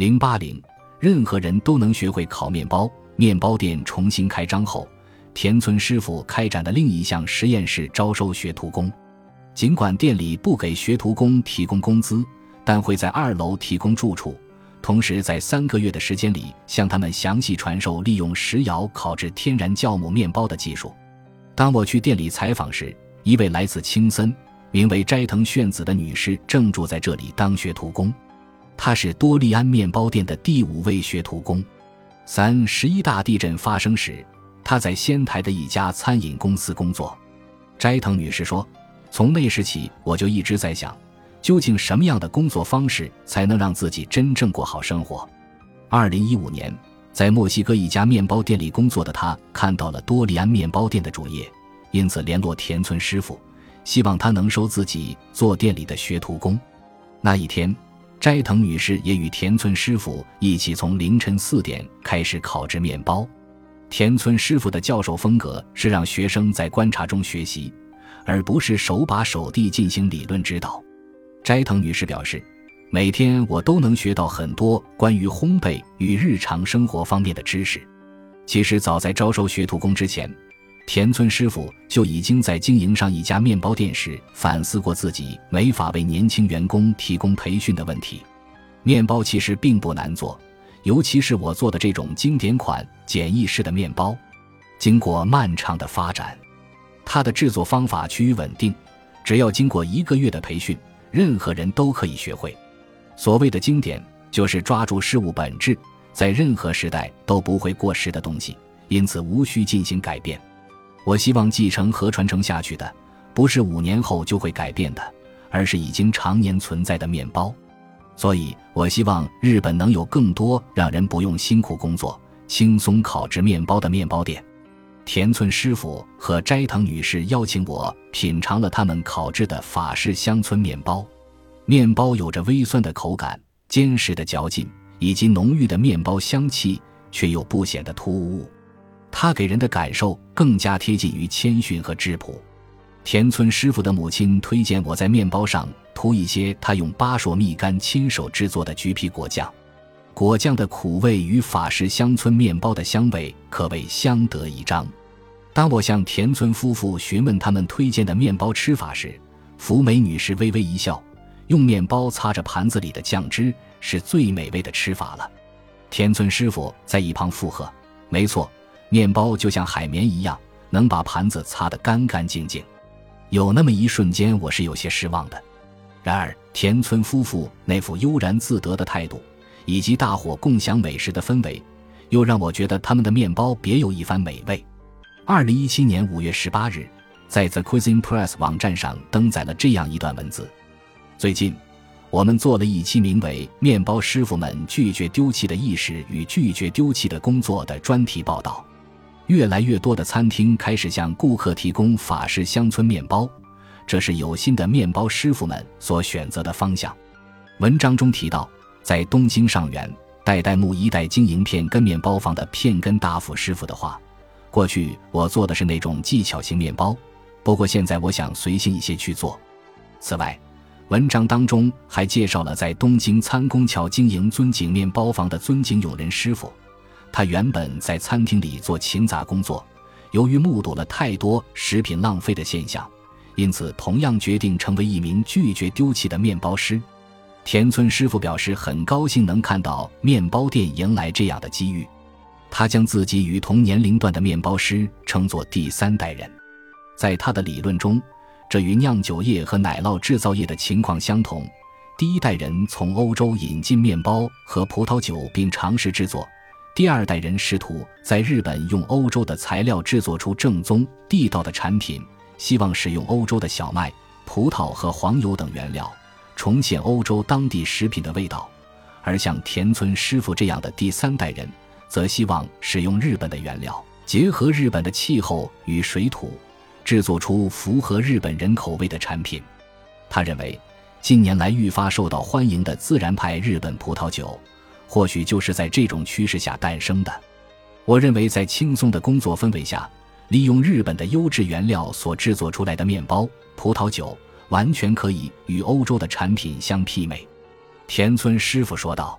零八零，任何人都能学会烤面包。面包店重新开张后，田村师傅开展的另一项实验是招收学徒工。尽管店里不给学徒工提供工资，但会在二楼提供住处，同时在三个月的时间里向他们详细传授利用石窑烤制天然酵母面包的技术。当我去店里采访时，一位来自青森、名为斋藤炫子的女士正住在这里当学徒工。他是多利安面包店的第五位学徒工。三十一大地震发生时，他在仙台的一家餐饮公司工作。斋藤女士说：“从那时起，我就一直在想，究竟什么样的工作方式才能让自己真正过好生活。”二零一五年，在墨西哥一家面包店里工作的他看到了多利安面包店的主页，因此联络田村师傅，希望他能收自己做店里的学徒工。那一天。斋藤女士也与田村师傅一起从凌晨四点开始烤制面包。田村师傅的教授风格是让学生在观察中学习，而不是手把手地进行理论指导。斋藤女士表示，每天我都能学到很多关于烘焙与日常生活方面的知识。其实早在招收学徒工之前，田村师傅就已经在经营上一家面包店时反思过自己没法为年轻员工提供培训的问题。面包其实并不难做，尤其是我做的这种经典款简易式的面包。经过漫长的发展，它的制作方法趋于稳定，只要经过一个月的培训，任何人都可以学会。所谓的经典，就是抓住事物本质，在任何时代都不会过时的东西，因此无需进行改变。我希望继承和传承下去的，不是五年后就会改变的，而是已经常年存在的面包。所以我希望日本能有更多让人不用辛苦工作、轻松烤制面包的面包店。田村师傅和斋藤女士邀请我品尝了他们烤制的法式乡村面包。面包有着微酸的口感、坚实的嚼劲以及浓郁的面包香气，却又不显得突兀。他给人的感受更加贴近于谦逊和质朴。田村师傅的母亲推荐我在面包上涂一些他用巴硕蜜柑亲手制作的橘皮果酱，果酱的苦味与法式乡村面包的香味可谓相得益彰。当我向田村夫妇询问他们推荐的面包吃法时，福美女士微微一笑：“用面包擦着盘子里的酱汁是最美味的吃法了。”田村师傅在一旁附和：“没错。”面包就像海绵一样，能把盘子擦得干干净净。有那么一瞬间，我是有些失望的。然而，田村夫妇那副悠然自得的态度，以及大伙共享美食的氛围，又让我觉得他们的面包别有一番美味。二零一七年五月十八日，在 The Cuisine Press 网站上登载了这样一段文字：最近，我们做了一期名为《面包师傅们拒绝丢弃的意识与拒绝丢弃的工作》的专题报道。越来越多的餐厅开始向顾客提供法式乡村面包，这是有心的面包师傅们所选择的方向。文章中提到，在东京上元代代木一代经营片根面包房的片根大辅师傅的话：“过去我做的是那种技巧型面包，不过现在我想随性一些去做。”此外，文章当中还介绍了在东京参宫桥经营尊景面包房的尊景永仁师傅。他原本在餐厅里做勤杂工作，由于目睹了太多食品浪费的现象，因此同样决定成为一名拒绝丢弃的面包师。田村师傅表示很高兴能看到面包店迎来这样的机遇。他将自己与同年龄段的面包师称作第三代人。在他的理论中，这与酿酒业和奶酪制造业的情况相同。第一代人从欧洲引进面包和葡萄酒，并尝试制作。第二代人试图在日本用欧洲的材料制作出正宗地道的产品，希望使用欧洲的小麦、葡萄和黄油等原料，重现欧洲当地食品的味道；而像田村师傅这样的第三代人，则希望使用日本的原料，结合日本的气候与水土，制作出符合日本人口味的产品。他认为，近年来愈发受到欢迎的自然派日本葡萄酒。或许就是在这种趋势下诞生的。我认为，在轻松的工作氛围下，利用日本的优质原料所制作出来的面包、葡萄酒，完全可以与欧洲的产品相媲美。田村师傅说道。